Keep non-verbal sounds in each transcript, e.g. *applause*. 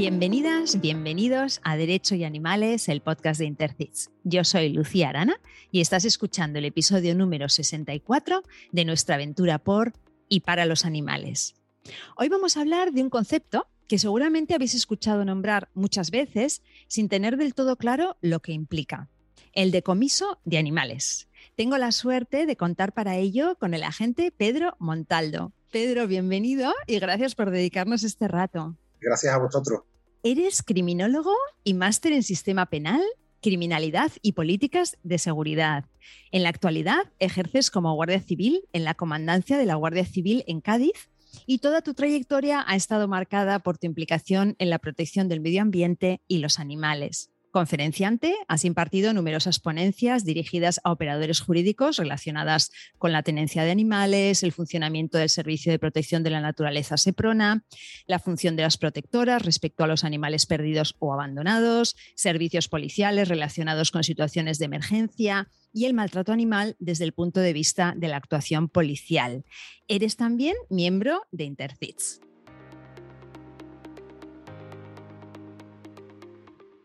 Bienvenidas, bienvenidos a Derecho y Animales, el podcast de Intercits. Yo soy Lucía Arana y estás escuchando el episodio número 64 de nuestra aventura por y para los animales. Hoy vamos a hablar de un concepto que seguramente habéis escuchado nombrar muchas veces sin tener del todo claro lo que implica, el decomiso de animales. Tengo la suerte de contar para ello con el agente Pedro Montaldo. Pedro, bienvenido y gracias por dedicarnos este rato. Gracias a vosotros. Eres criminólogo y máster en sistema penal, criminalidad y políticas de seguridad. En la actualidad ejerces como guardia civil en la comandancia de la Guardia Civil en Cádiz y toda tu trayectoria ha estado marcada por tu implicación en la protección del medio ambiente y los animales. Conferenciante, has impartido numerosas ponencias dirigidas a operadores jurídicos relacionadas con la tenencia de animales, el funcionamiento del Servicio de Protección de la Naturaleza SEPRONA, la función de las protectoras respecto a los animales perdidos o abandonados, servicios policiales relacionados con situaciones de emergencia y el maltrato animal desde el punto de vista de la actuación policial. Eres también miembro de Intercits.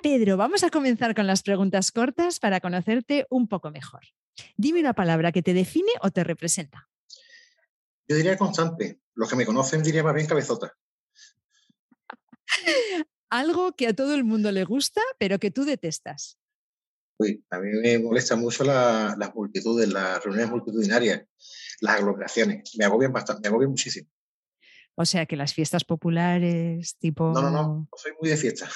Pedro, vamos a comenzar con las preguntas cortas para conocerte un poco mejor. Dime una palabra que te define o te representa. Yo diría constante. Los que me conocen dirían más bien cabezota. *laughs* Algo que a todo el mundo le gusta, pero que tú detestas. Uy, a mí me molesta mucho las multitudes, las reuniones multitudinarias, las aglomeraciones. Me agobian bastante, me agobian muchísimo. O sea que las fiestas populares, tipo. No, no, no, no soy muy de fiesta.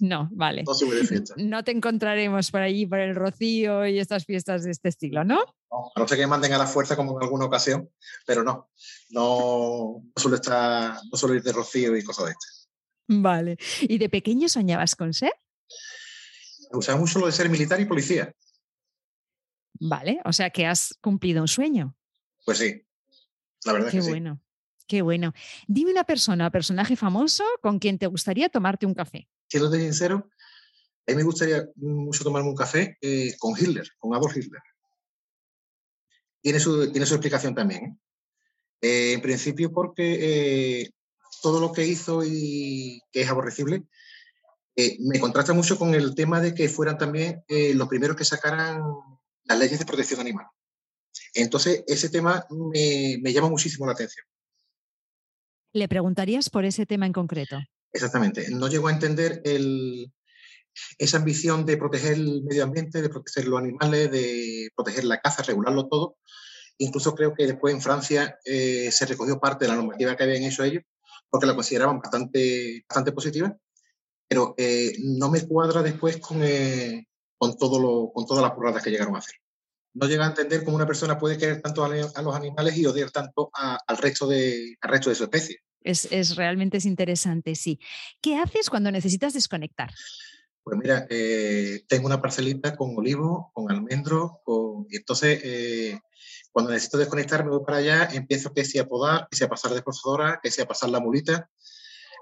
No, vale. No, *laughs* no te encontraremos por allí, por el Rocío y estas fiestas de este estilo, ¿no? No, a no ser que manden a la fuerza como en alguna ocasión, pero no, no, suelo, estar, no suelo ir de Rocío y cosas de estas. Vale. ¿Y de pequeño soñabas con ser? Me gustaba mucho lo de ser militar y policía. Vale, o sea que has cumplido un sueño. Pues sí, la verdad Qué que bueno. Qué bueno. Dime una persona, personaje famoso con quien te gustaría tomarte un café siendo sincero, a mí me gustaría mucho tomarme un café eh, con Hitler, con Adolf Hitler. Tiene su, tiene su explicación también. ¿eh? Eh, en principio porque todo lo que hizo y que es aborrecible, me contrasta mucho con el tema de que fueran también los primeros que sacaran las leyes de protección animal. Entonces, ese tema me llama muchísimo la atención. ¿Le preguntarías por ese tema en concreto? Exactamente. No llegó a entender esa ambición de proteger el medio ambiente, de proteger los animales, de proteger la caza, regularlo todo. Incluso creo que después en Francia eh, se recogió parte de la normativa que habían hecho ellos, porque la consideraban bastante, bastante positiva, pero eh, no me cuadra después con, eh, con, todo lo, con todas las burradas que llegaron a hacer. No llega a entender cómo una persona puede querer tanto a, los animales y odiar tanto al, resto de, al resto de su especie. Es, realmente es interesante, sí. ¿Qué haces cuando necesitas desconectar? Pues mira, eh, tengo una parcelita con olivo, con almendro, con... y entonces eh, cuando necesito desconectar me voy para allá, empiezo que sea a podar, que sea a pasar de desbrozadora, que sea a pasar la mulita.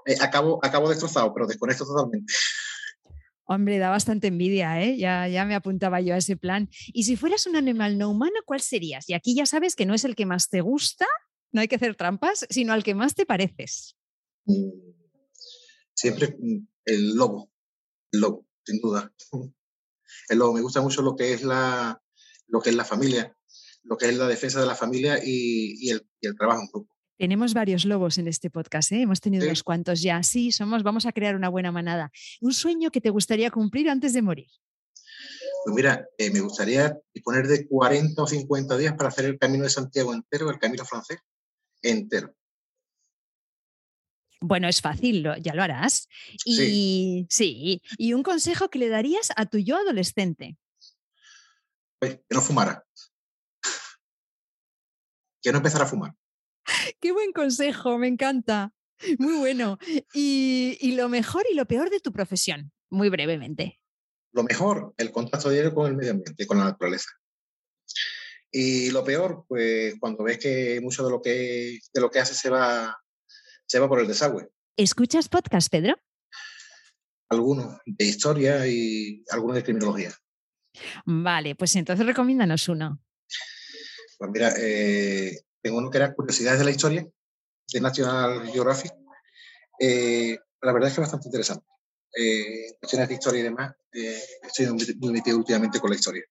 Eh, acabo, acabo destrozado, pero desconecto totalmente. Hombre, da bastante envidia, ¿eh? Ya, ya me apuntaba yo a ese plan. Y si fueras un animal no humano, ¿cuál serías? Y aquí ya sabes que no es el que más te gusta, no hay que hacer trampas, sino al que más te pareces. Mm, siempre mm, el lobo, el lobo, sin duda. *laughs* El lobo, me gusta mucho lo que es la, lo que es la familia, lo que es la defensa de la familia y, el, trabajo en grupo. Tenemos varios lobos en este podcast, ¿eh? hemos tenido unos cuantos ya. Sí, somos, vamos a crear una buena manada. ¿Un sueño que te gustaría cumplir antes de morir? Pues mira, eh, me gustaría disponer de 40 o 50 días para hacer el Camino de Santiago entero, el Camino francés entero. Bueno, es fácil, ya lo harás. Y sí. ¿y un consejo que le darías a tu yo adolescente? Pues que no fumara. Que no empezara a fumar. *laughs* Qué buen consejo, me encanta. Muy bueno. Y, y, lo mejor y lo peor de tu profesión, muy brevemente. Lo mejor, el contacto diario con el medio ambiente, con la naturaleza. Y lo peor, pues cuando ves que mucho de lo que, de lo que haces se va, se va por el desagüe. ¿Escuchas podcast, Pedro? Algunos de historia y algunos de criminología. Vale, pues entonces recomiéndanos uno. Pues mira, eh, tengo uno que era Curiosidades de la Historia, de National Geographic. Eh, la verdad es que es bastante interesante. Eh, cuestiones de historia y demás, estoy muy metido últimamente con la historia.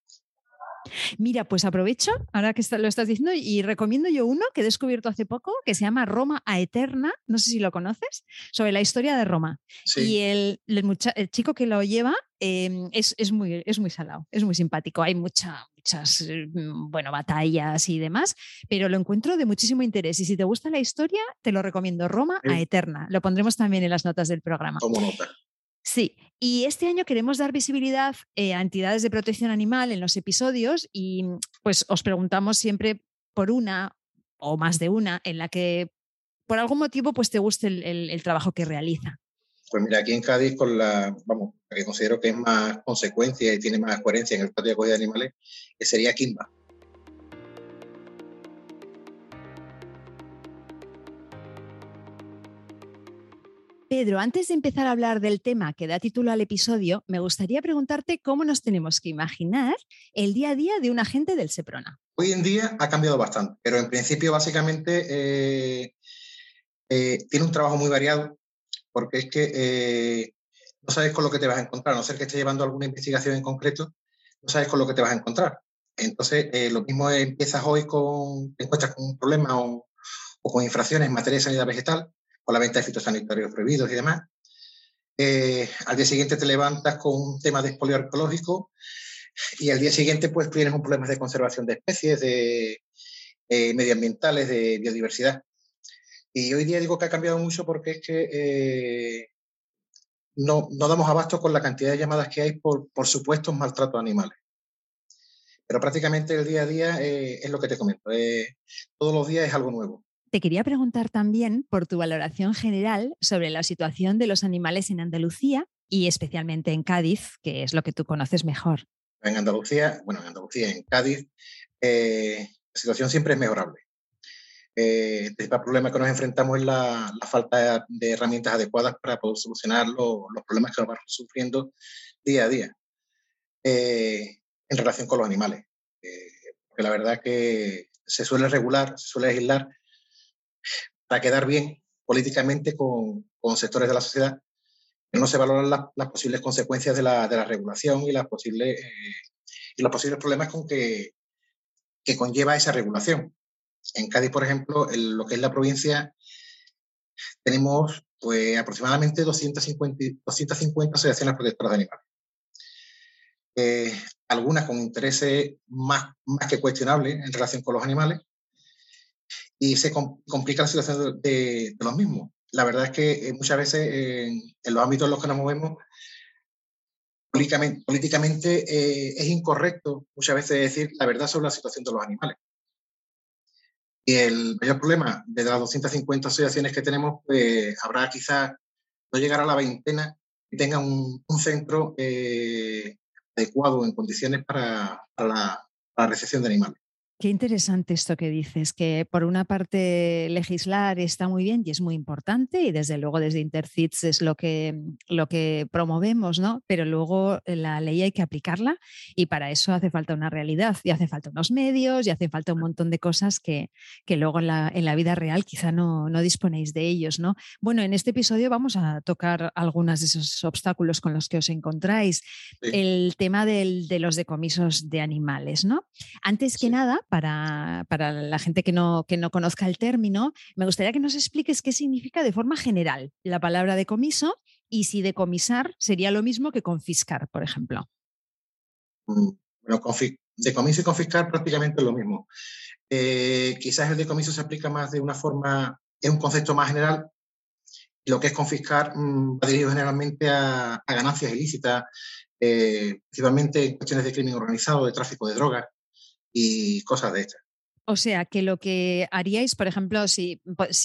Mira, pues aprovecho, ahora que lo estás diciendo, y recomiendo yo uno que he descubierto hace poco, que se llama Roma a Eterna, no sé si lo conoces, sobre la historia de Roma. Y el, chico que lo lleva em, es, muy, es muy salado, es muy simpático. Hay mucha, muchas mm, bueno, batallas y demás, pero lo encuentro de muchísimo interés. Y si te gusta la historia, te lo recomiendo, Roma a Eterna. Lo pondremos también en las notas del programa. Como nota. Sí, y este año queremos dar visibilidad eh, a entidades de protección animal en los episodios y pues os preguntamos siempre por una o más de una en la que por algún motivo pues te guste el, trabajo que realiza. Pues mira, aquí en Cádiz, con la, vamos, la que considero que es más consecuencia y tiene más coherencia en el patio de de animales, que sería Kimba. Pedro, antes de empezar a hablar del tema que da título al episodio, me gustaría preguntarte cómo nos tenemos que imaginar el día a día de un agente del SEPRONA. Hoy en día ha cambiado bastante, pero en principio básicamente eh, eh, tiene un trabajo muy variado, porque es que eh, no sabes con lo que te vas a encontrar, a no ser que estés llevando alguna investigación en concreto, no sabes con lo que te vas a encontrar. Entonces, lo mismo empiezas hoy con, te encuentras con un problema o, o con infracciones en materia de sanidad vegetal, con la venta de fitosanitarios prohibidos y demás. Eh, al día siguiente te levantas con un tema de expolio arqueológico y al día siguiente pues tienes un problema de conservación de especies, de eh, medioambientales, de biodiversidad. Y hoy día digo que ha cambiado mucho porque es que eh, no, no, damos abasto con la cantidad de llamadas que hay por, por supuestos maltratos animales. Pero prácticamente el día a día es lo que te comento. todos los días es algo nuevo. Te quería preguntar también por tu valoración general sobre la situación de los animales en Andalucía y especialmente en Cádiz, que es lo que tú conoces mejor. En Andalucía, bueno, en Andalucía, en Cádiz, eh, la situación siempre es mejorable. Eh, el problema que nos enfrentamos es la, falta de herramientas adecuadas para poder solucionar los problemas que nos vamos sufriendo día a día eh, en relación con los animales. Eh, porque la verdad que se suele regular, se suele legislar para quedar bien políticamente con, con sectores de la sociedad, no se valoran las posibles consecuencias de la, de la regulación y, las posibles, eh, y los posibles problemas con que, que conlleva esa regulación. En Cádiz, por ejemplo, en lo que es la provincia, tenemos pues, aproximadamente 250, 250 asociaciones protectoras de animales. Eh, algunas con intereses más, más que cuestionables en relación con los animales, y se complica la situación de, los mismos. La verdad es que eh, muchas veces en los ámbitos en los que nos movemos, políticamente, eh, es incorrecto muchas veces decir la verdad sobre la situación de los animales. Y el mayor problema de las 250 asociaciones que tenemos, pues habrá quizás no llegar a la veintena y tengan un, centro eh, adecuado en condiciones para la recepción de animales. Qué interesante esto que dices, que por una parte legislar está muy bien y es muy importante y desde luego desde Intercits es lo que, lo que promovemos, ¿no? Pero luego la ley hay que aplicarla y para eso hace falta una realidad y hace falta unos medios y hace falta un montón de cosas que, que luego en la, en la, vida real quizá no, no, disponéis de ellos, ¿no? Bueno, en este episodio vamos a tocar algunos de esos obstáculos con los que os encontráis. El tema del, de los decomisos de animales, ¿no? Antes que nada, para, la gente que no, que no conozca el término, me gustaría que nos expliques qué significa de forma general la palabra decomiso y si decomisar sería lo mismo que confiscar, por ejemplo. Mm, bueno, decomiso y confiscar prácticamente lo mismo. Eh, quizás el decomiso se aplica más de una forma, es un concepto más general. Lo que es confiscar mm, va dirigido generalmente a, ganancias ilícitas, eh, principalmente en cuestiones de crimen organizado, de tráfico de drogas y cosas de estas. O sea, que lo que haríais, por ejemplo, si,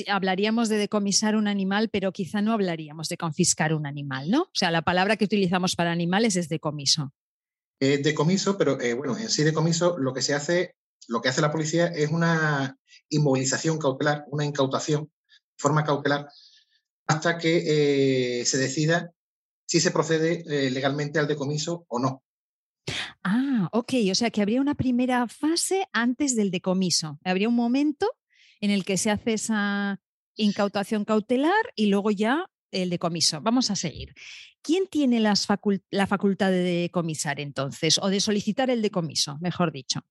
hablaríamos de decomisar un animal, pero quizá no hablaríamos de confiscar un animal, ¿no? O sea, la palabra que utilizamos para animales es decomiso. Es decomiso, pero eh, bueno, en sí decomiso lo que se hace, lo que hace la policía es una inmovilización cautelar, una incautación, forma cautelar, hasta que eh, se decida si se procede eh, legalmente al decomiso o no. Ah, ok, o sea que habría una primera fase antes del decomiso. Habría un momento en el que se hace esa incautación cautelar y luego ya el decomiso. Vamos a seguir. ¿Quién tiene la facultad de decomisar entonces o de solicitar el decomiso, mejor dicho?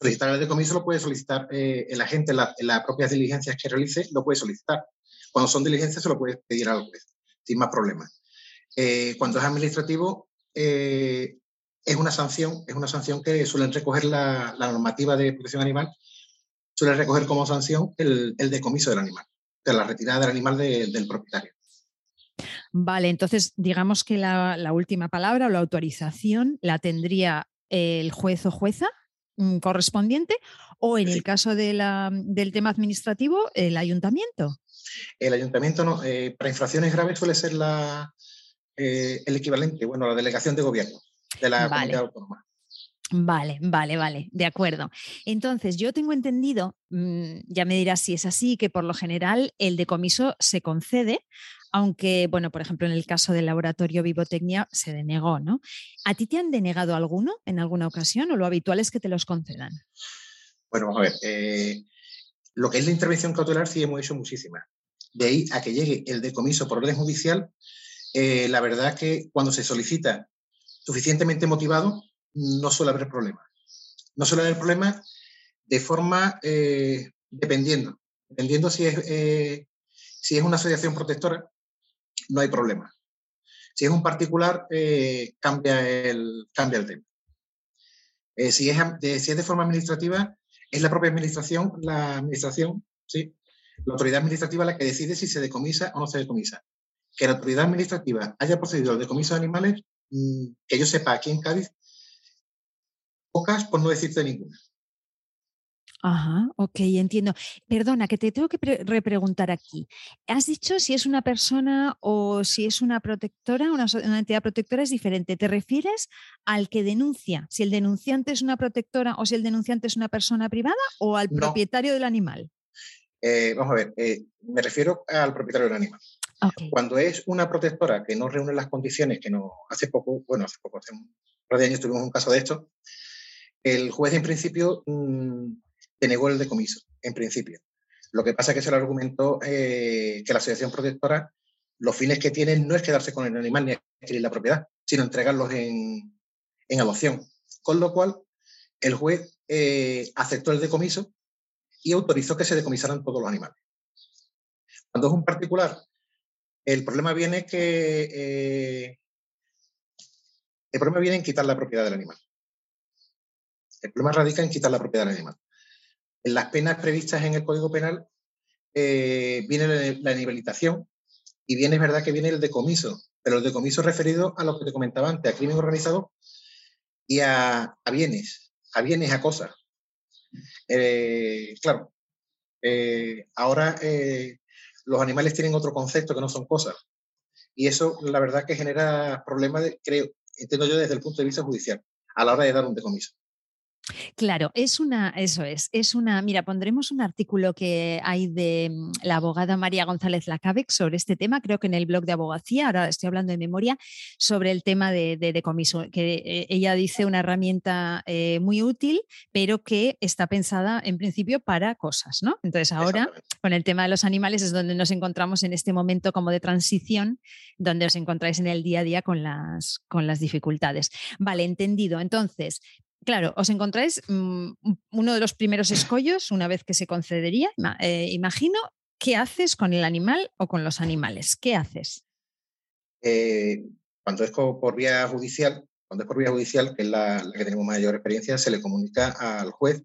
Solicitar el decomiso lo puede solicitar eh, el agente en, las propias diligencias que realice, lo puede solicitar. Cuando son diligencias se lo puede pedir al juez, sin más problemas. Eh, cuando es administrativo, eh, es una sanción, es una sanción que suelen recoger la, normativa de protección animal, suele recoger como sanción el, decomiso del animal, de la retirada del animal del propietario. Vale, entonces digamos que la, la, última palabra o la autorización la tendría el juez o jueza mm, correspondiente o en el caso de la, del tema administrativo, el ayuntamiento. El ayuntamiento no, eh, para infracciones graves suele ser la, eh, el equivalente, bueno, la delegación de gobierno de la comunidad autónoma. Vale, vale, vale, de acuerdo. Entonces, yo tengo entendido, mm, ya me dirás si es así, que por lo general el decomiso se concede, aunque, bueno, por ejemplo, en el caso del laboratorio Vivotecnia se denegó, ¿no? ¿A ti te han denegado alguno en alguna ocasión o lo habitual es que te los concedan? Bueno, vamos a ver, eh, lo que es la intervención cautelar sí hemos hecho muchísimas. De ahí a que llegue el decomiso por orden judicial, eh, la verdad que cuando se solicita suficientemente motivado, no suele haber problema. No suele haber problema de forma eh, dependiendo. Dependiendo si es, eh, si es una asociación protectora, no hay problema. Si es un particular, cambia, el, cambia el tema. si, es de, si es de forma administrativa, es la propia administración, la administración, ¿sí? la autoridad administrativa la que decide si se decomisa o no se decomisa que la autoridad administrativa haya procedido al decomiso de animales, que yo sepa aquí en Cádiz, pocas por no decirte ninguna. Ajá, ok, entiendo. Perdona, que te tengo que repreguntar aquí. Has dicho si es una persona o si es una protectora, una, entidad protectora es diferente. ¿Te refieres al que denuncia? Si el denunciante es una protectora o si el denunciante es una persona privada o al propietario del animal? Eh, vamos a ver, eh, me refiero al propietario del animal. Cuando es una protectora que no reúne las condiciones que no hace poco, bueno, hace poco, hace un par de años tuvimos un caso de esto, el juez en principio mmm, denegó el decomiso, en principio. Lo que pasa es que se le argumentó eh, que la asociación protectora, los fines que tiene no es quedarse con el animal ni adquirir la propiedad, sino entregarlos en, en adopción. Con lo cual, el juez eh, aceptó el decomiso y autorizó que se decomisaran todos los animales. Cuando es un particular el problema viene que eh, el problema viene en quitar la propiedad del animal. El problema radica en quitar la propiedad del animal. En las penas previstas en el Código Penal eh, viene la inhabilitación y viene, es verdad que viene el decomiso, pero el decomiso referido a lo que te comentaba antes, a crimen organizado y a, bienes, a bienes, a cosas. Eh, claro, ahora los animales tienen otro concepto que no son cosas. Y eso, la verdad, que genera problemas, creo, entiendo yo desde el punto de vista judicial, a la hora de dar un decomiso. Claro, es una, eso es, es una, mira, pondremos un artículo que hay de mm, la abogada María González Lacabex sobre este tema, creo que en el blog de abogacía, ahora estoy hablando de memoria, sobre el tema de, decomiso, que eh, ella dice una herramienta eh, muy útil, pero que está pensada en principio para cosas, ¿no? Entonces ahora, con el tema de los animales, es donde nos encontramos en este momento como de transición, donde os encontráis en el día a día con las, con las dificultades. Vale, entendido. Entonces, Claro, os encontráis mm, uno de los primeros escollos una vez que se concedería, eh, imagino, ¿qué haces con el animal o con los animales? ¿Qué haces? Eh, cuando es por vía judicial, cuando es por vía judicial, que es la, que tenemos mayor experiencia, se le comunica al juez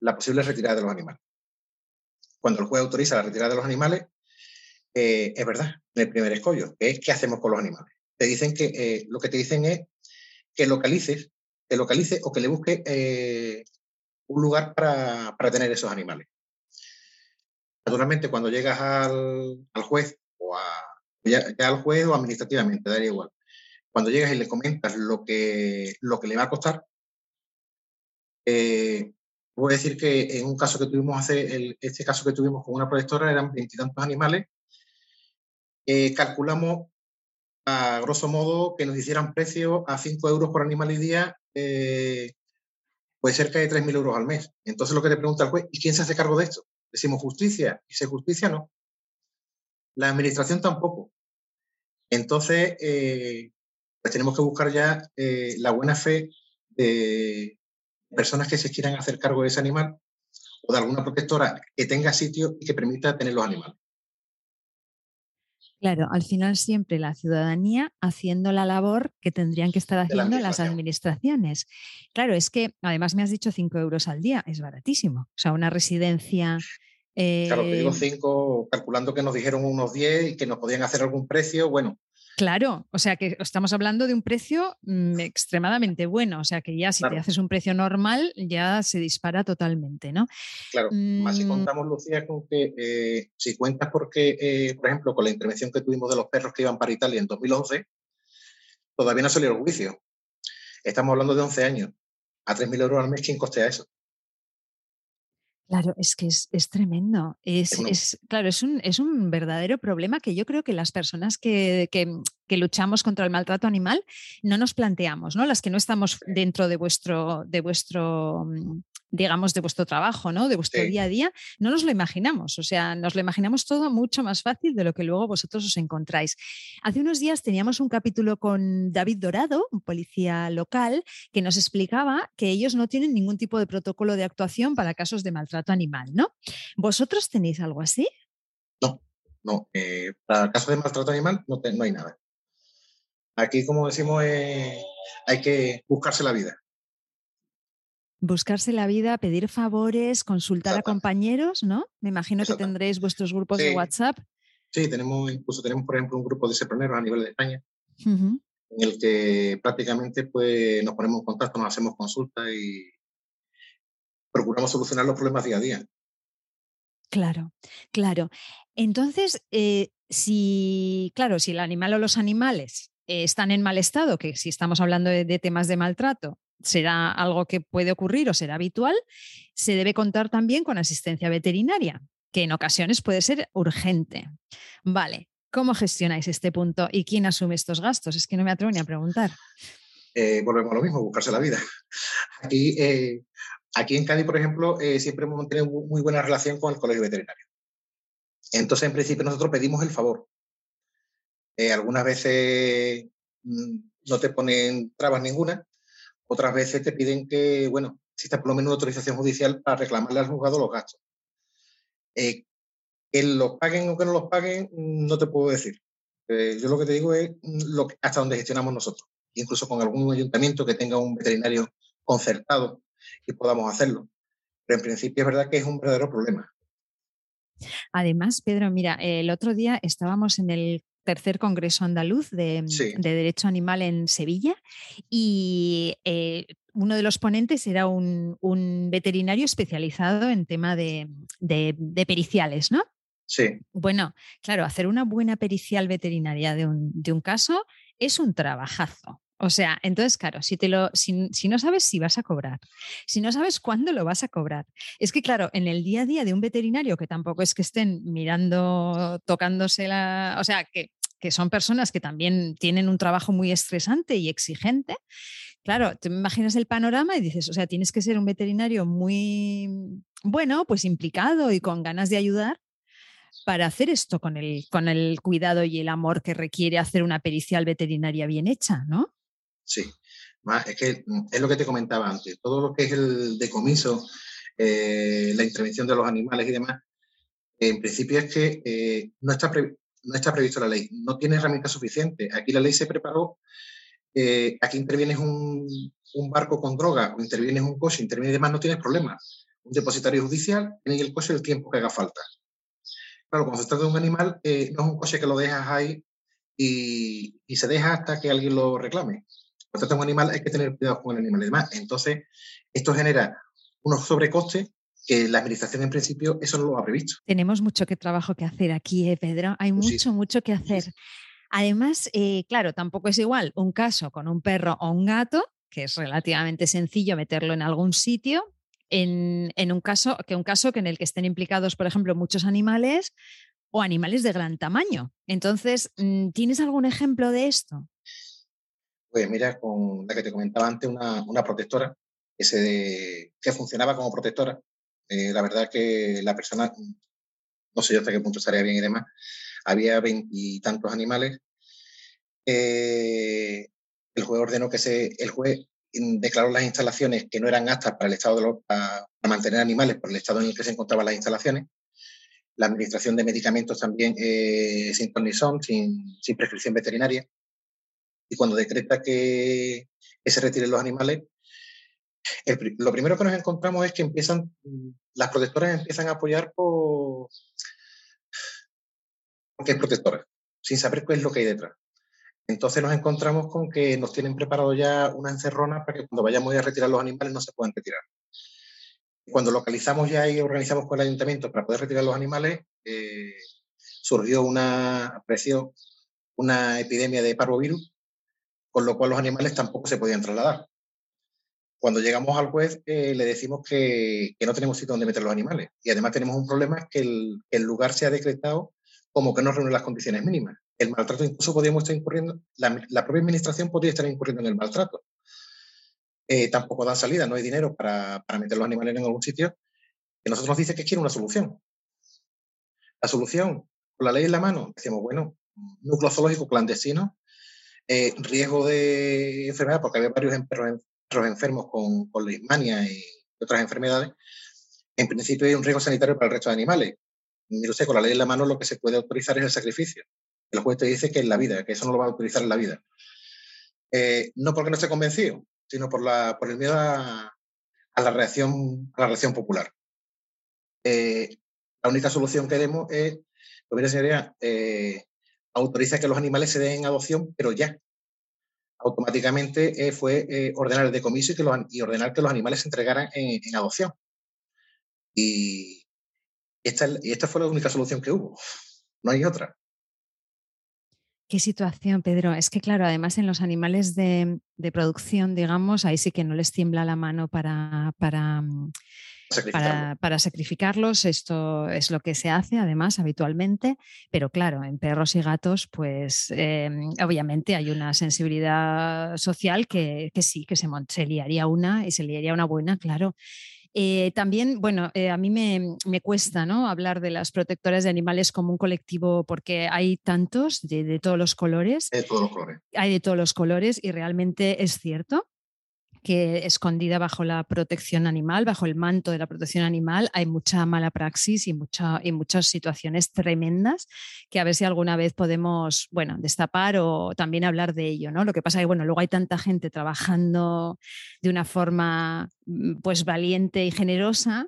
la posible retirada de los animales. Cuando el juez autoriza la retirada de los animales, eh, es verdad, el primer escollo, es qué hacemos con los animales. Te dicen que lo que te dicen es que localices que localice o que le busque eh, un lugar para, tener esos animales. Naturalmente, cuando llegas al, juez o a, ya, al juez o administrativamente, daría igual. Cuando llegas y le comentas lo que, lo que le va a costar, eh, a decir que en un caso que tuvimos hace, este caso que tuvimos con una protectora eran veintitantos animales. Eh, calculamos a grosso modo que nos hicieran precio a 5 euros por animal y día eh, pues cerca de 3.000 euros al mes. Entonces lo que le pregunta al juez, ¿y quién se hace cargo de esto? Decimos justicia, y si justicia no. La administración tampoco. Entonces, eh, pues tenemos que buscar ya eh, la buena fe de personas que se quieran hacer cargo de ese animal o de alguna protectora que tenga sitio y que permita tener los animales. Claro, al final siempre la ciudadanía haciendo la labor que tendrían que estar haciendo las administraciones. Claro, es que además me has dicho 5 euros al día, es baratísimo. O sea, una residencia Claro, te digo 5, eh, calculando que nos dijeron unos 10 y que nos podían hacer algún precio, bueno. Claro, o sea que estamos hablando de un precio mm, extremadamente bueno, o sea que ya si te haces un precio normal ya se dispara totalmente, ¿no? Claro, más si mm. contamos, Lucía, con que eh, si cuentas porque, eh, por ejemplo, con la intervención que tuvimos de los perros que iban para Italia en 2011, todavía no salió el juicio. Estamos hablando de 11 años. A 3.000 euros al mes, ¿quién costea eso? Claro, es que es, tremendo. Es, claro, es un, es un, verdadero problema que yo creo que las personas que, que, luchamos contra el maltrato animal no nos planteamos, ¿no? Las que no estamos dentro de vuestro, de vuestro mm, digamos, de vuestro trabajo, ¿no? De vuestro día a día, no nos lo imaginamos. O sea, nos lo imaginamos todo mucho más fácil de lo que luego vosotros os encontráis. Hace unos días teníamos un capítulo con David Dorado, un policía local, que nos explicaba que ellos no tienen ningún tipo de protocolo de actuación para casos de maltrato animal, ¿no? ¿Vosotros tenéis algo así? No, no. Eh, para casos de maltrato animal no, no hay nada. Aquí, como decimos, eh, hay que buscarse la vida. Buscarse la vida, pedir favores, consultar a compañeros, ¿no? Me imagino que tendréis vuestros grupos de WhatsApp. Sí, tenemos, incluso tenemos, por ejemplo, un grupo de seproneros a nivel de España, en el que prácticamente pues, nos ponemos en contacto, nos hacemos consultas y procuramos solucionar los problemas día a día. Claro, claro. Entonces, eh, si, claro, si el animal o los animales eh, están en mal estado, que si estamos hablando de temas de maltrato, será algo que puede ocurrir o será habitual, se debe contar también con asistencia veterinaria, que en ocasiones puede ser urgente. Vale, ¿cómo gestionáis este punto y quién asume estos gastos? Es que no me atrevo ni a preguntar. Eh, volvemos a lo mismo, buscarse la vida. *laughs* Aquí, eh, aquí en Cádiz, por ejemplo, eh, siempre hemos tenido muy buena relación con el colegio veterinario. Entonces, en principio, nosotros pedimos el favor. algunas veces mm, no te ponen trabas ninguna, otras veces te piden que, bueno, exista por lo menos una autorización judicial para reclamarle al juzgado los gastos. Eh, que los paguen o que no los paguen, no te puedo decir. Eh, yo lo que te digo es hasta donde gestionamos nosotros, incluso con algún ayuntamiento que tenga un veterinario concertado y podamos hacerlo. Pero en principio es verdad que es un verdadero problema. Además, Pedro, mira, el otro día estábamos en el tercer Congreso Andaluz de, Derecho Animal en Sevilla y eh, uno de los ponentes era un, veterinario especializado en tema de, periciales, ¿no? Sí. Bueno, claro, hacer una buena pericial veterinaria de un, de un caso es un trabajazo. O sea, entonces, claro, si, te lo, si, si, no sabes si vas a cobrar, si no sabes cuándo lo vas a cobrar, es que, claro, en el día a día de un veterinario, que tampoco es que estén mirando, tocándose la. O sea, que que son personas que también tienen un trabajo muy estresante y exigente, claro, te imaginas el panorama y dices, o sea, tienes que ser un veterinario muy, bueno, pues implicado y con ganas de ayudar para hacer esto con el, con el cuidado y el amor que requiere hacer una pericial veterinaria bien hecha, ¿no? Sí, es que mm, es lo que te comentaba antes, todo lo que es el decomiso, eh, la intervención de los animales y demás, en principio es que eh, no está no está previsto la ley, no tiene herramientas suficientes. Aquí la ley se preparó, eh, aquí intervienes un, barco con droga o intervienes un coche, interviene demás, no tienes problema. Un depositario judicial tiene el coche el tiempo que haga falta. Claro, cuando se trata de un animal, eh, no es un coche que lo dejas ahí y, y, se deja hasta que alguien lo reclame. Cuando se trata de un animal, hay que tener cuidado con el animal y demás. Entonces, esto genera unos sobrecostes que la administración en principio eso no lo ha previsto. Tenemos mucho que trabajo que hacer aquí, ¿eh, Pedro. Hay mucho, mucho que hacer. Además, eh, claro, tampoco es igual un caso con un perro o un gato, que es relativamente sencillo meterlo en algún sitio, en, un caso que un caso que en el que estén implicados, por ejemplo, muchos animales o animales de gran tamaño. Entonces, mm, ¿tienes algún ejemplo de esto? Pues mira, con la que te comentaba antes, una, protectora que, se, que funcionaba como protectora eh, la verdad que la persona, no sé yo hasta qué punto estaría bien y demás, había veintitantos animales eh, el juez ordenó que se, el juez declaró las instalaciones que no eran aptas para el estado de los, para, mantener animales por el estado en el que se encontraban las instalaciones. La administración de medicamentos también eh, sin condición, sin, sin prescripción veterinaria. Y cuando decreta que, que se retiren los animales, lo primero que nos encontramos es que empiezan, las protectoras empiezan a apoyar por, porque es protectora, sin saber qué es lo que hay detrás. Entonces nos encontramos con que nos tienen preparado ya una encerrona para que cuando vayamos a retirar los animales no se puedan retirar. Cuando localizamos ya y organizamos con el ayuntamiento para poder retirar los animales, eh, surgió una, apareció una epidemia de parvovirus, con lo cual los animales tampoco se podían trasladar. Cuando llegamos al juez, eh, le decimos que, que, no tenemos sitio donde meter los animales. Y además tenemos un problema, que el, lugar se ha decretado como que no reúne las condiciones mínimas. El maltrato incluso podríamos estar incurriendo, la, propia administración podría estar incurriendo en el maltrato. Eh, tampoco dan salida, no hay dinero para, meter los animales en algún sitio. Y nosotros nos dice que quiere una solución. La solución, con la ley en la mano, decimos, bueno, núcleo zoológico clandestino, eh, riesgo de enfermedad, porque había varios perros, enfermos con, con leishmania y otras enfermedades, en principio hay un riesgo sanitario para el resto de animales. Mire usted, con la ley en la mano lo que se puede autorizar es el sacrificio. El juez te dice que es la vida, que eso no lo va a autorizar en la vida. Eh, no porque no esté convencido, sino por, el miedo a, la reacción, a la reacción popular. Eh, la única solución que demos es, pues mire señoría, eh, autoriza que los animales se den en adopción, pero ya. Automáticamente eh, fue eh, ordenar el decomiso y, que los, ordenar que los animales se entregaran en, en adopción. Y esta, y esta fue la única solución que hubo. No hay otra. Qué situación, Pedro. Es que, claro, además en los animales de, de producción, digamos, ahí sí que no les tiembla la mano para, para, para, para, sacrificarlos. Esto es lo que se hace, además, habitualmente. Pero claro, en perros y gatos, pues eh, obviamente hay una sensibilidad social que, que sí, que se, se liaría una y se liaría una buena, claro. Eh, también, bueno, eh, a mí me, me, cuesta ¿no? hablar de las protectoras de animales como un colectivo porque hay tantos de, de todos los colores. De todos los colores. Hay de todos los colores y realmente es cierto que escondida bajo la protección animal, bajo el manto de la protección animal, hay mucha mala praxis y, mucha, y muchas situaciones tremendas que a ver si alguna vez podemos, bueno, destapar o también hablar de ello, ¿no? Lo que pasa es que, bueno, luego hay tanta gente trabajando de una forma, mm, pues, valiente y generosa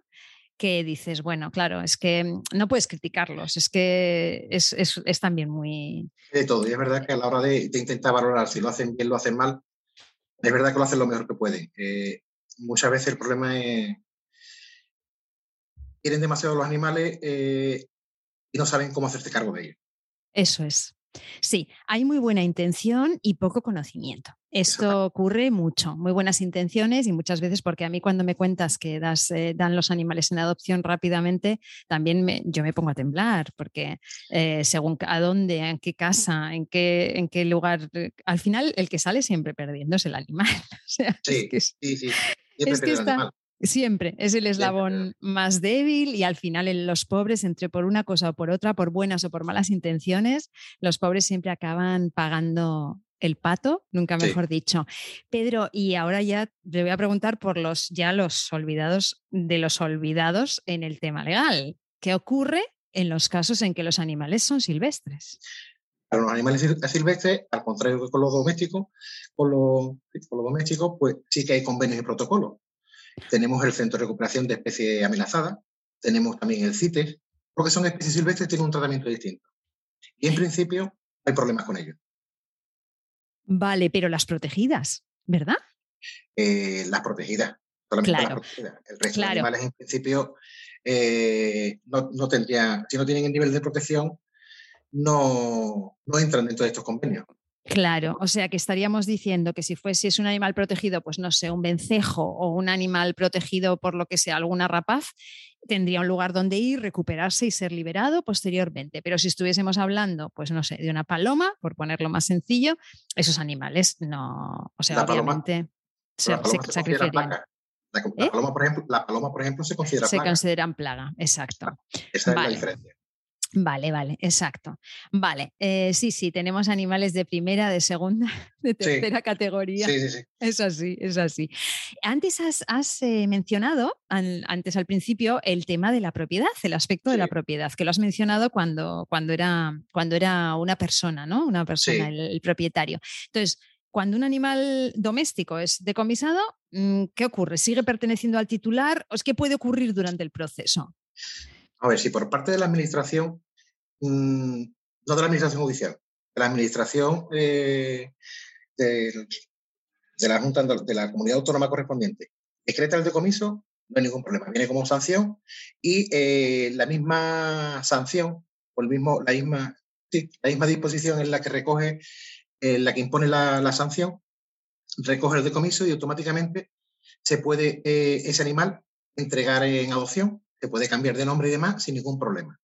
que dices, bueno, claro, es que no puedes criticarlos, es que es, es, también muy... De todo, y es verdad que a la hora de, intentar valorar si lo hacen bien, lo hacen mal, es verdad que lo hacen lo mejor que pueden. Eh, muchas veces el problema es quieren demasiado los animales eh, y no saben cómo hacerse cargo de ellos. Eso es. Sí, hay muy buena intención y poco conocimiento. Esto ocurre mucho, muy buenas intenciones y muchas veces porque a mí cuando me cuentas que das, eh, dan los animales en adopción rápidamente, también me, yo me pongo a temblar porque eh, según a dónde, en qué casa, en qué, en qué lugar, eh, al final el que sale siempre perdiendo es el animal. *laughs* O sea, sí, *laughs* es que, sí, sí, es que está, Siempre, es el eslabón más débil y al final en los pobres, entre por una cosa o por otra, por buenas o por malas intenciones, los pobres siempre acaban pagando el pato, nunca mejor sí. dicho. Pedro, y ahora ya te voy a preguntar por los ya los olvidados de los olvidados en el tema legal. ¿Qué ocurre en los casos en que los animales son silvestres? Para los animales silvestres, al contrario que con los domésticos, con los, con los domésticos, pues sí que hay convenios y protocolos. Tenemos el Centro de Recuperación de Especies Amenazadas, tenemos también el CITES, porque son especies silvestres tienen un tratamiento distinto. Y en principio hay problemas con ellos. Vale, pero las protegidas, ¿verdad? Eh, las protegidas, solamente claro, las protegidas. El resto claro. de animales en principio eh, no, no tendrían, si no tienen el nivel de protección, no, no entran dentro de estos convenios. Claro, o sea que estaríamos diciendo que si fuese es un animal protegido, pues no sé, un vencejo o un animal protegido por lo que sea, alguna rapaz, tendría un lugar donde ir, recuperarse y ser liberado posteriormente. Pero si estuviésemos hablando, pues no sé, de una paloma, por ponerlo más sencillo, esos animales no, o sea, la obviamente paloma, se, se se sacrificarían. La, la, ¿Eh? paloma, por ejemplo, la paloma, por ejemplo, se considera Se plaga. consideran plaga, exacto. Esa es vale. la diferencia. Vale, vale, exacto. Vale, eh, sí, sí, tenemos animales de primera, de segunda, *laughs* de tercera categoría. Sí, sí, sí. Es así, es así. Antes has, eh, mencionado, antes al principio, el tema de la propiedad, el aspecto de la propiedad, que lo has mencionado cuando, cuando, era, cuando era una persona, ¿no? Una persona, el, propietario. Entonces, cuando un animal doméstico es decomisado, mm, ¿qué ocurre? ¿Sigue perteneciendo al titular o es que puede ocurrir durante el proceso? A ver, si por parte de la administración, mm, no de la administración judicial, de la administración eh, de, la Junta de la Comunidad Autónoma correspondiente, decreta el decomiso, no hay ningún problema. Viene como sanción y eh, la misma sanción o el mismo, la, misma, la misma disposición en la que recoge, en la que impone la, sanción, recoge el decomiso y automáticamente se puede eh, ese animal entregar en adopción se puede cambiar de nombre y demás sin ningún problema,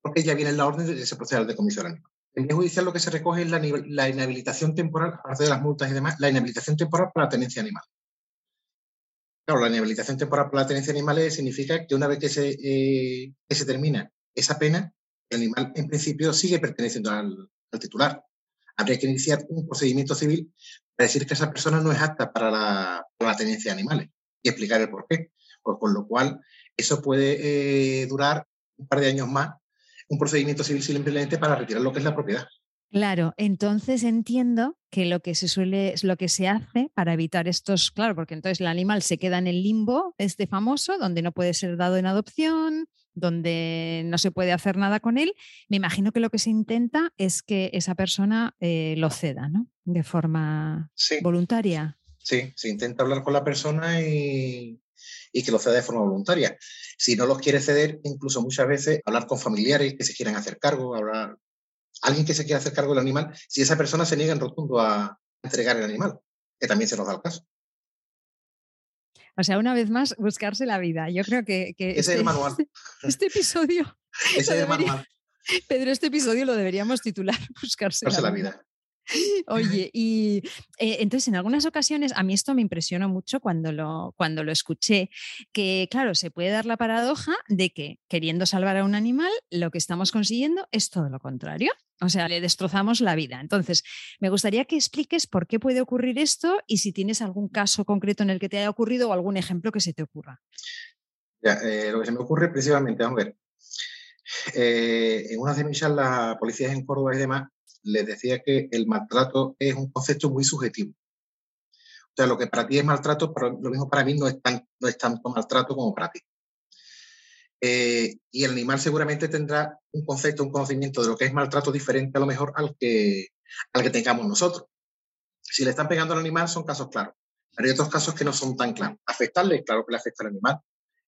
porque ya viene en la orden de se proceda al decomiso del animal. En vía judicial lo que se recoge es la, inhabilitación temporal, aparte de las multas y demás, la inhabilitación temporal para la tenencia animal. Claro, la inhabilitación temporal para la tenencia de animales significa que una vez que se, eh, termina esa pena, el animal en principio sigue perteneciendo al, titular. Habría que iniciar un procedimiento civil para decir que esa persona no es apta para la, tenencia de animales y explicar el por qué. Pues con lo cual, eso puede eh, durar un par de años más, un procedimiento civil simplemente para retirar lo que es la propiedad. Claro, entonces entiendo que lo que se suele, lo que se hace para evitar estos, claro, porque entonces el animal se queda en el limbo, este famoso, donde no puede ser dado en adopción, donde no se puede hacer nada con él. Me imagino que lo que se intenta es que esa persona eh, lo ceda, ¿no? De forma voluntaria. Sí, se intenta hablar con la persona y, y que lo ceda de forma voluntaria. Si no los quiere ceder, incluso muchas veces hablar con familiares que se quieran hacer cargo, hablar alguien que se quiera hacer cargo del animal, si esa persona se niega en rotundo a entregar el animal, que también se nos da el caso. O sea, una vez más, buscarse la vida. Yo creo que... Ese es el este manual. *laughs* Este episodio... Ese es el manual. *laughs* Pedro, este episodio lo deberíamos titular *laughs* Buscarse, la, vida. Oye, y eh, entonces en algunas ocasiones, a mí esto me impresionó mucho cuando lo, cuando lo escuché, que claro, se puede dar la paradoja de que queriendo salvar a un animal, lo que estamos consiguiendo es todo lo contrario. O sea, le destrozamos la vida. Entonces, me gustaría que expliques por qué puede ocurrir esto y si tienes algún caso concreto en el que te haya ocurrido o algún ejemplo que se te ocurra. Eh, lo que se me ocurre precisamente, vamos a ver, eh, en una de mis charlas, policías en Córdoba y demás, les decía que el maltrato es un concepto muy subjetivo. O sea, lo que para ti es maltrato, lo mismo para mí no es, tan, tanto maltrato como para ti. Eh, y el animal seguramente tendrá un concepto, un conocimiento de lo que es maltrato diferente a lo mejor al que, al que tengamos nosotros. Si le están pegando al animal son casos claros, pero hay otros casos que no son tan claros. Afectarle, claro que le afecta al animal,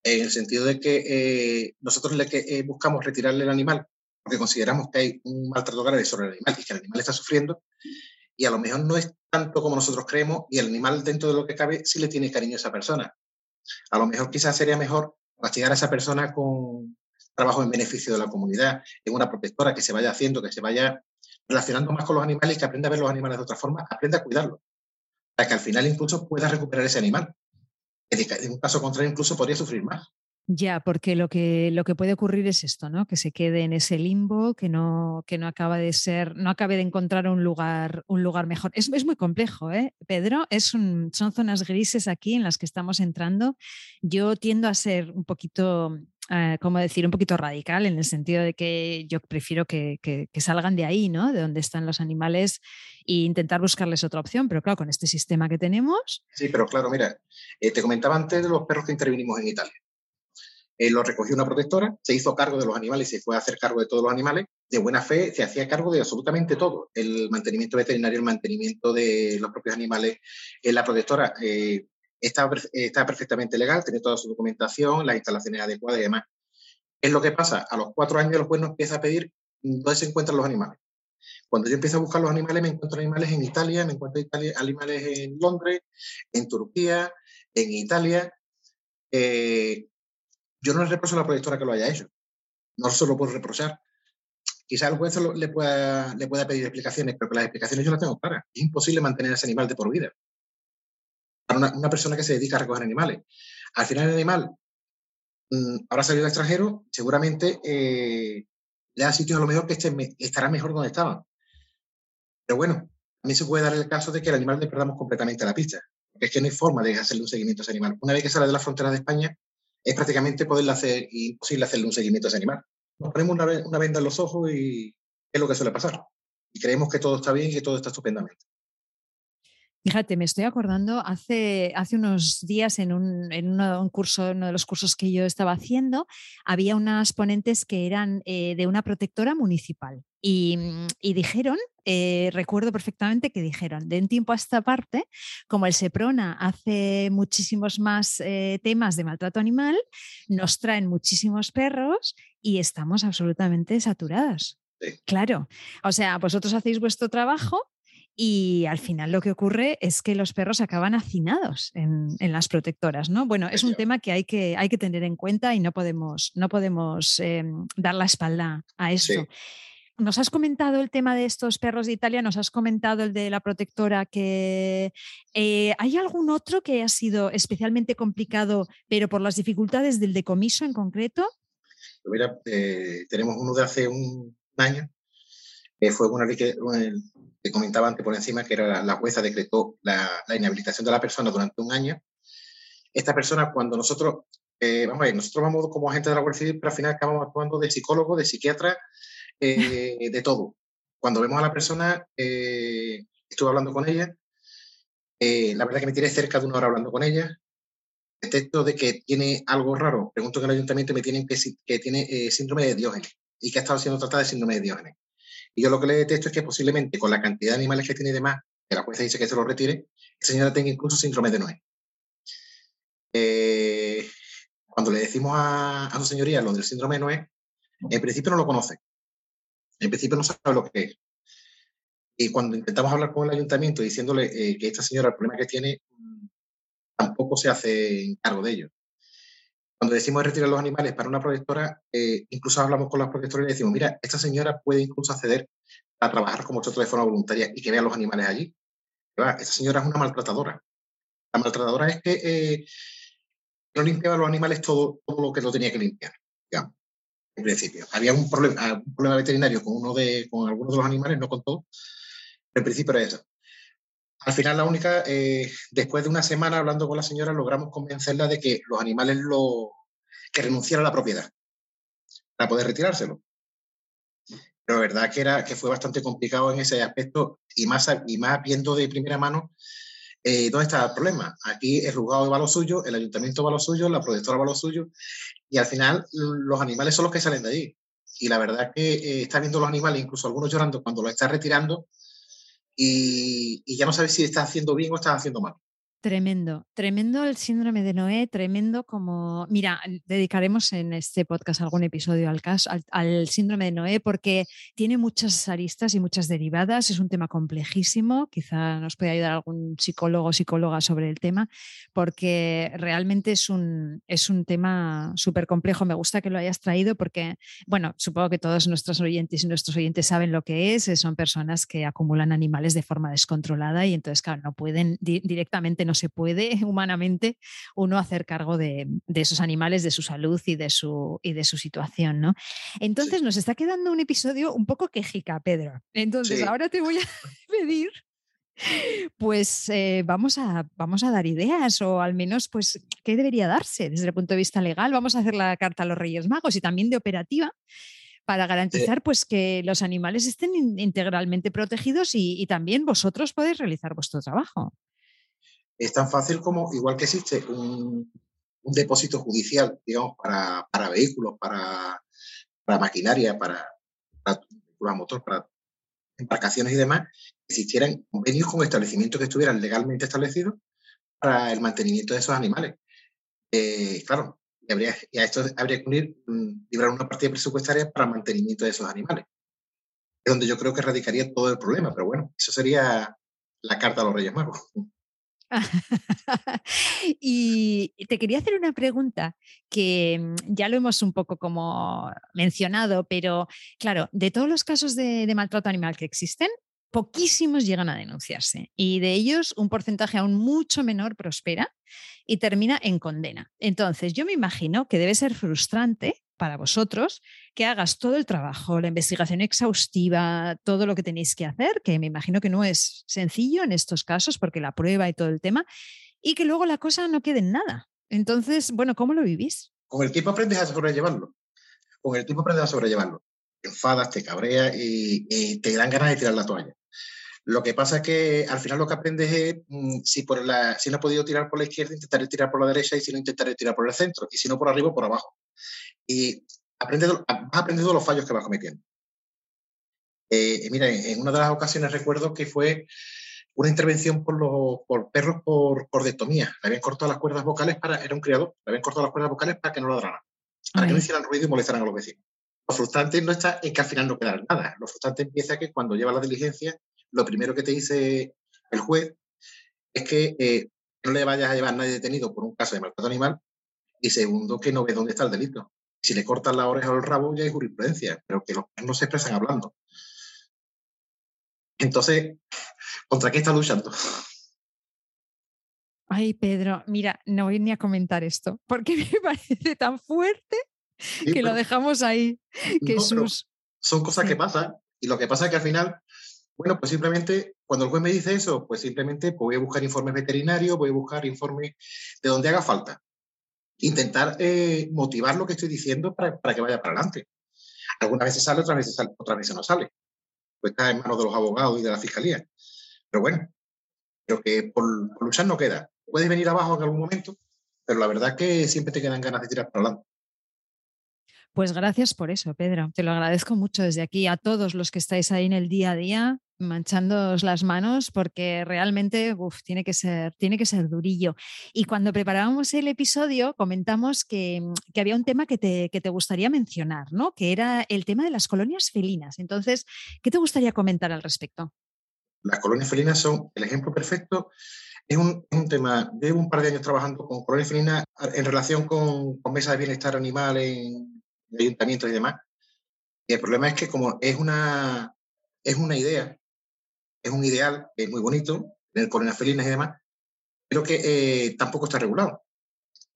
en el sentido de que eh, nosotros le eh, buscamos retirarle el animal porque consideramos que hay un maltrato grave sobre el animal y que el animal está sufriendo, y a lo mejor no es tanto como nosotros creemos, y el animal dentro de lo que cabe sí le tiene cariño a esa persona. A lo mejor quizás sería mejor castigar a esa persona con trabajo en beneficio de la comunidad, en una protectora que se vaya haciendo, que se vaya relacionando más con los animales que aprenda a ver los animales de otra forma, aprenda a cuidarlos, para que al final incluso pueda recuperar ese animal. En un caso contrario, incluso podría sufrir más. Ya, porque lo que, lo que puede ocurrir es esto, ¿no? Que se quede en ese limbo, que no, que no acaba de ser, no acabe de encontrar un lugar, un lugar mejor. Es, es muy complejo, ¿eh? Pedro, es un, son zonas grises aquí en las que estamos entrando. Yo tiendo a ser un poquito eh, como decir, un poquito radical en el sentido de que yo prefiero que, que, salgan de ahí, ¿no? De donde están los animales e intentar buscarles otra opción. Pero claro, con este sistema que tenemos. Sí, pero claro, mira, eh, te comentaba antes de los perros que intervinimos en Italia. Eh, lo recogió una protectora, se hizo cargo de los animales se fue a hacer cargo de todos los animales. De buena fe se hacía cargo de absolutamente todo, el mantenimiento veterinario, el mantenimiento de los propios animales. Eh, la protectora eh, está, perfectamente legal, tiene toda su documentación, las instalaciones adecuadas y demás. Es lo que pasa, a los cuatro años el juez nos empieza a pedir dónde se encuentran los animales. Cuando yo empiezo a buscar los animales, me encuentro animales en Italia, me encuentro animales en Londres, en Turquía, en Italia. Eh, yo no le reprocho a la protectora que lo haya hecho. No se lo puedo reprochar. Quizás el juez le pueda, pedir explicaciones, pero que las explicaciones yo las tengo claras. Es imposible mantener ese animal de por vida. Para una, persona que se dedica a recoger animales. Al final el animal mm, habrá salido al extranjero, seguramente eh, le da sitios a lo mejor que estén, estarán mejor donde estaban. Pero bueno, también se puede dar el caso de que el animal le perdamos completamente la pista. Porque es que no hay forma de hacerle un seguimiento a ese animal. Una vez que sale de las fronteras de España, es prácticamente poderle hacer, imposible hacerle un seguimiento a ese animal. Nos ponemos una, venda en los ojos y es lo que suele pasar. Y creemos que todo está bien y que todo está estupendamente. Fíjate, me estoy acordando hace, hace unos días en, un, en uno, curso, uno de los cursos que yo estaba haciendo, había unas ponentes que eran eh, de una protectora municipal y, y dijeron, eh, recuerdo perfectamente que dijeron, de un tiempo a esta parte, como el SEPRONA hace muchísimos más eh, temas de maltrato animal, nos traen muchísimos perros y estamos absolutamente saturadas. Claro, o sea, vosotros hacéis vuestro trabajo, y al final lo que ocurre es que los perros acaban hacinados en, las protectoras, ¿no? Bueno, es un tema que hay que, hay que tener en cuenta y no podemos, no podemos em, dar la espalda a esto. Nos has comentado el tema de estos perros de Italia, nos has comentado el de la protectora, que eh, ¿hay algún otro que ha sido especialmente complicado, pero por las dificultades del decomiso en concreto? Pues mira, eh, tenemos uno de hace un año, que fue una, que comentaba antes por encima, que era la, jueza decretó la, inhabilitación de la persona durante un año. Esta persona, cuando nosotros, eh, vamos a ver, nosotros vamos como agentes de la Guardia Civil, pero al final acabamos actuando de psicólogo, de psiquiatra, eh, de todo. Cuando vemos a la persona, eh, estuve hablando con ella, la verdad que me tiré cerca de una hora hablando con ella, detecto de que tiene algo raro. Pregunto en el ayuntamiento me tienen que, que tiene síndrome de Diógenes y que ha estado siendo tratada de síndrome de Diógenes. Y yo lo que le detesto es que posiblemente con la cantidad de animales que tiene y demás, que la jueza dice que se lo retire, esa señora tenga incluso síndrome de Noé. Eh, cuando le decimos a, su señoría lo del síndrome de Noé, en principio no lo conoce. En principio no sabe lo que es. Y cuando intentamos hablar con el ayuntamiento diciéndole eh, que esta señora el problema que tiene, mm, tampoco se hace cargo de ello. Cuando decimos retirar los animales para una protectora, eh, incluso hablamos con las protectoras y le decimos, mira, esta señora puede incluso acceder a trabajar como nosotros de forma voluntaria y que vea los animales allí. Esta señora es una maltratadora. La maltratadora es que eh, no limpiaba los animales todo, todo lo que no tenía que limpiar, digamos, en principio. Había un problema, un problema veterinario con, uno de, con algunos de los animales, no con todos, en principio era eso. Al final, la única, eh, después de una semana hablando con la señora, logramos convencerla de que los animales lo, que renunciara a la propiedad para poder retirárselo. Pero la verdad que, era, que fue bastante complicado en ese aspecto y más, y más viendo de primera mano eh, dónde está el problema. Aquí el juzgado va lo suyo, el ayuntamiento va lo suyo, la protectora va lo suyo y al final los animales son los que salen de allí. Y la verdad que eh, está viendo los animales, incluso algunos llorando cuando lo está retirando, y, ya no sabes si estás haciendo bien o estás haciendo mal. Tremendo, tremendo el síndrome de Noé, tremendo como, mira, dedicaremos en este podcast algún episodio al caso, al, síndrome de Noé, porque tiene muchas aristas y muchas derivadas, es un tema complejísimo, quizá nos puede ayudar algún psicólogo o psicóloga sobre el tema, porque realmente es un, es un tema súper complejo. Me gusta que lo hayas traído porque, bueno, supongo que todos nuestros oyentes y nuestros oyentes saben lo que es, son personas que acumulan animales de forma descontrolada y entonces, claro, no pueden directamente, no se puede *laughs* humanamente uno hacer cargo de, esos animales, de su salud y de su, y de su situación, ¿no? Entonces nos está quedando un episodio un poco quejica, Pedro. Entonces ahora te voy a *laughs* pedir pues eh, vamos, a, vamos a dar ideas o al menos, pues, ¿qué debería darse desde el punto de vista legal? Vamos a hacer la carta a los Reyes Magos y también de operativa para garantizar pues, que los animales estén integralmente protegidos y, y, también vosotros podéis realizar vuestro trabajo es tan fácil como, igual que existe un, depósito judicial, digamos, para, vehículos, para, maquinaria, para, para motor, para embarcaciones y demás, existieran convenios con establecimientos que estuvieran legalmente establecidos para el mantenimiento de esos animales. Eh, claro, y, habría, a esto habría que unir, mm, librar una partida presupuestaria para el mantenimiento de esos animales. Es donde yo creo que radicaría todo el problema, pero bueno, eso sería la carta a los Reyes Magos. *laughs* y te quería hacer una pregunta que mm, ya lo hemos un poco como mencionado, pero claro, de todos los casos de, maltrato animal que existen, poquísimos llegan a denunciarse y de ellos un porcentaje aún mucho menor prospera y termina en condena. Entonces, yo me imagino que debe ser frustrante para vosotros que hagas todo el trabajo, la investigación exhaustiva, todo lo que tenéis que hacer, que me imagino que no es sencillo en estos casos porque la prueba y todo el tema, y que luego la cosa no quede en nada. Entonces, bueno, ¿cómo lo vivís? Con el tiempo aprendes a sobrellevarlo. Con el tiempo aprendes a sobrellevarlo. Te enfadas, te cabreas y, te dan ganas de tirar la toalla. Lo que pasa es que al final lo que aprendes es, mm, si, si no he podido tirar por la izquierda, intentaré tirar por la derecha y si no, intentaré tirar por el centro. Y si no, por arriba, por abajo. Y aprendes, vas aprendiendo los fallos que vas cometiendo. Eh, mira, en una de las ocasiones recuerdo que fue una intervención por, los, por perros por cordetomía. Le habían cortado las cuerdas vocales para, era un criador, le habían cortado las cuerdas vocales para que no ladraran, para que no hicieran ruido y molestaran a los vecinos. Lo frustrante no está en que al final no quedara nada. Lo frustrante empieza que cuando lleva la diligencia, lo primero que te dice el juez es que eh, no le vayas a llevar a nadie detenido por un caso de maltrato animal y segundo, que no ve dónde está el delito. Si le cortan la oreja o el rabo ya hay jurisprudencia, pero que los no se expresan hablando. Entonces, ¿contra qué está luchando? Ay, Pedro, mira, no voy ni a comentar esto, porque *laughs* me parece tan fuerte que lo dejamos ahí. son cosas que pasan, y lo que pasa es que al final, bueno, pues simplemente cuando el juez me dice eso, pues simplemente pues voy a buscar informes veterinarios, voy a buscar informes de donde haga falta. Intentar eh, motivar lo que estoy diciendo para, para, que vaya para adelante. Algunas veces sale, otras veces, sale, otras veces no sale pues está en manos de los abogados y de la fiscalía. Pero bueno, creo que por, luchar no queda. Puedes venir abajo en algún momento, pero la verdad es que siempre te quedan ganas de tirar para adelante. Pues gracias por eso, Pedro. Te lo agradezco mucho desde aquí a todos los que estáis ahí en el día a día manchándoos las manos porque realmente tiene, que ser, tiene que ser durillo. Y cuando preparábamos el episodio comentamos que, que había un tema que te, que te, gustaría mencionar, ¿no? que era el tema de las colonias felinas. Entonces, ¿qué te gustaría comentar al respecto? Las colonias felinas son el ejemplo perfecto. Es un, un tema, llevo un par de años trabajando con colonias felinas en relación con, con mesas de bienestar animal en ayuntamientos y demás. Y el problema es que como es una, es una idea es un ideal, es muy bonito, tener colonias felinas y demás, pero que eh, tampoco está regulado.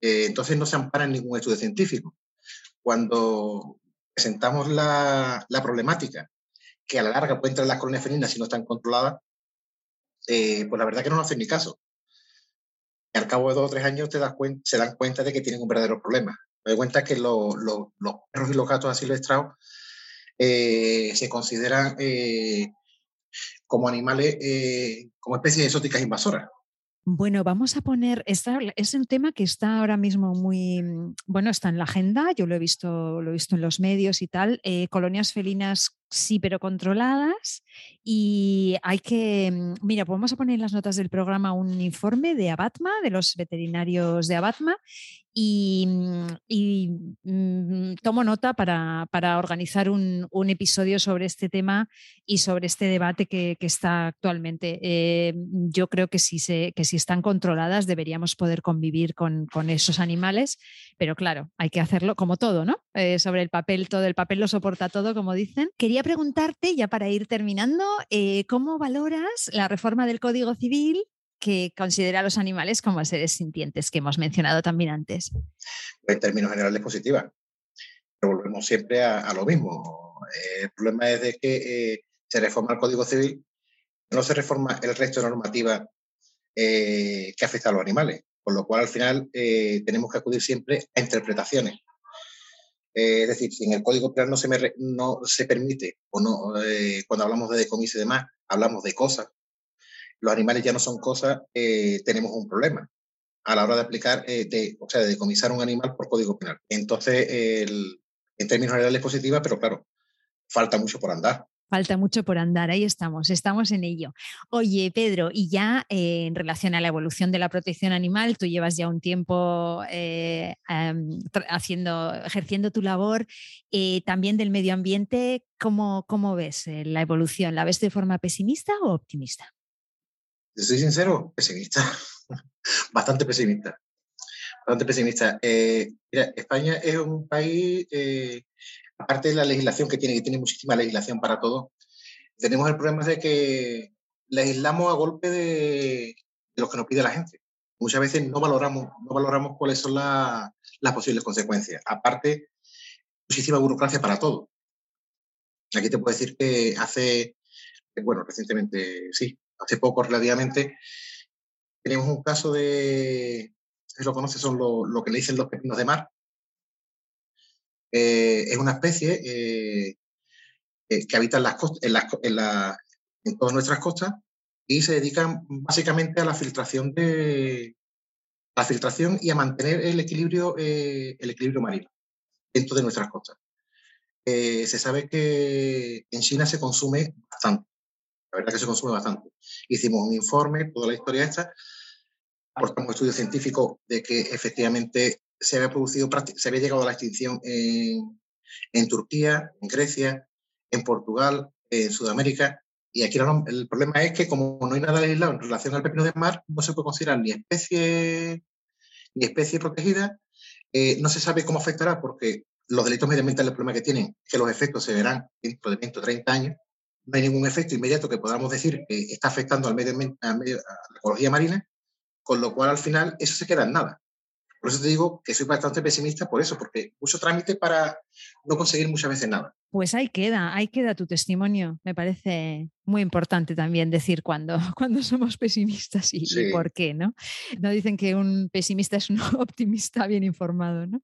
Eh, entonces no se ampara en ningún estudio científico. Cuando presentamos la, la, problemática que a la larga pueden traer las colonias felinas si no están controladas, eh, pues la verdad que no nos hacen ni caso. Al cabo de dos o tres años te das cuenta, se dan cuenta de que tienen un verdadero problema. Me doy cuenta que los perros y los gatos así silvestrados eh, se consideran como animales, eh, como especies exóticas invasoras. Bueno, vamos a poner, esta, es un tema que está ahora mismo muy, bueno, está en la agenda, yo lo he visto, lo he visto en los medios y tal, eh, colonias felinas sí, pero controladas y hay que, mira, pues vamos a poner en las notas del programa un informe de Abatma, de los veterinarios de Abatma y, mm, mm, tomo nota para, organizar un, episodio sobre este tema y sobre este debate que, está actualmente. Eh, yo creo que si, se, que si están controladas deberíamos poder convivir con, esos animales, pero claro, hay que hacerlo como todo, ¿no? Eh, sobre el papel, todo el papel lo soporta todo, como dicen. Quería preguntarte, ya para ir terminando, eh, ¿cómo valoras la reforma del Código Civil que considera a los animales como seres sintientes, que hemos mencionado también antes? En términos generales, positiva. Pero volvemos siempre a, lo mismo. el problema es de que eh, se reforma el Código Civil, no se reforma el resto de normativa eh, que afecta a los animales, con lo cual al final tenemos que acudir siempre a interpretaciones. Es decir, si en el Código Penal no se, no se permite, o no, cuando hablamos de decomiso y demás, hablamos de cosas los animales ya no son cosas, eh, tenemos un problema a la hora de aplicar, eh, de, o sea, de decomisar un animal por código penal. Entonces, en términos generales es positiva, pero claro, falta mucho por andar. Falta mucho por andar, ahí estamos, estamos en ello. Oye, Pedro, y ya eh, en relación a la evolución de la protección animal, tú llevas ya un tiempo haciendo, ejerciendo tu labor, también del medio ambiente, ¿cómo, cómo ves la evolución? ¿La ves de forma pesimista o optimista? soy sincero, pesimista, *laughs* bastante pesimista. Bastante pesimista. Eh, España es un país, eh, aparte de la legislación que tiene, que tiene muchísima legislación para todo, tenemos el problema de que legislamos a golpe de, lo que nos pide la gente. Muchas veces no valoramos, no valoramos cuáles son las posibles consecuencias. Aparte muchísima burocracia para todo. Aquí te puedo decir que hace, bueno, recientemente, sí, hace poco relativamente, tenemos un caso de, lo conoces, son lo, que le dicen los pepinos de mar. Eh, es una especie eh, eh, que habita en, las en, en, todas nuestras costas y se dedican básicamente a la filtración de la filtración y a mantener el equilibrio, el equilibrio marino dentro de nuestras costas. se sabe que en China se consume bastante. La verdad que se consume bastante. Hicimos un informe, toda la historia esta, aportamos estudios científicos de que efectivamente se había producido, se había llegado a la extinción en, Turquía, en Grecia, en Portugal, en Sudamérica. Y aquí el problema es que como no hay nada legislado en relación al pepino de mar, no se puede considerar ni especie, ni especie protegida. Eh, no se sabe cómo afectará porque los delitos medioambientales, el problema que tienen es que los efectos se verán dentro de 20 o 30 años. No hay ningún efecto inmediato que podamos decir que está afectando al medio, al medio, a la ecología marina, con lo cual al final eso se queda en nada. Por eso te digo que soy bastante pesimista por eso, porque mucho trámite para no conseguir muchas veces nada. Pues ahí queda, ahí queda tu testimonio. Me parece muy importante también decir cuando, *laughs* cuando somos pesimistas y, por qué, ¿no? No dicen que un pesimista es un *laughs* optimista bien informado, ¿no?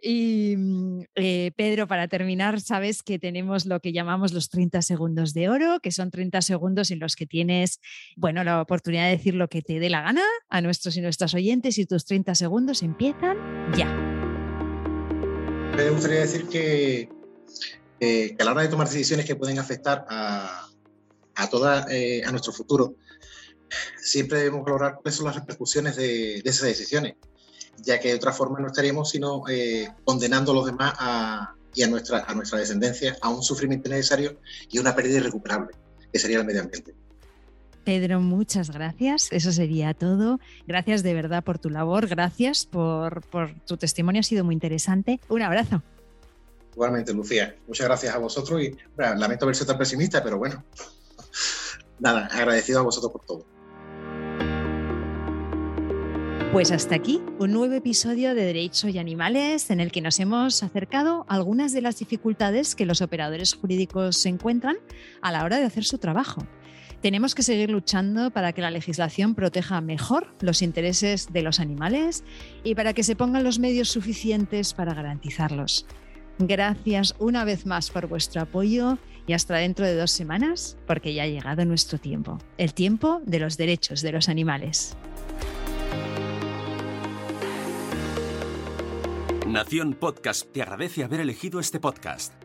Y mm, eh, Pedro, para terminar, sabes que tenemos lo que llamamos los 30 segundos de oro, que son 30 segundos en los que tienes, bueno, la oportunidad de decir lo que te dé la gana a nuestros y nuestras oyentes y tus 30 segundos empiezan ya. Me gustaría decir que que a la hora de tomar decisiones que pueden afectar a, a, toda, eh, a nuestro futuro, siempre debemos valorar cuáles son las repercusiones de, esas decisiones, ya que de otra forma no estaríamos sino eh, condenando a los demás a, y a nuestra, a nuestra descendencia a un sufrimiento innecesario y una pérdida irrecuperable, que sería el medio ambiente. Pedro, muchas gracias. Eso sería todo. Gracias de verdad por tu labor. Gracias por, por tu testimonio. Ha sido muy interesante. Un abrazo. Igualmente, Lucía. Muchas gracias a vosotros y lamento haber sido tan pesimista, pero bueno, *laughs* nada, agradecido a vosotros por todo. Pues hasta aquí un nuevo episodio de Derechos y Animales en el que nos hemos acercado a algunas de las dificultades que los operadores jurídicos se encuentran a la hora de hacer su trabajo. Tenemos que seguir luchando para que la legislación proteja mejor los intereses de los animales y para que se pongan los medios suficientes para garantizarlos. Gracias una vez más por vuestro apoyo y hasta dentro de dos semanas, porque ya ha llegado nuestro tiempo, el tiempo de los derechos de los animales. Nación Podcast te agradece haber elegido este podcast.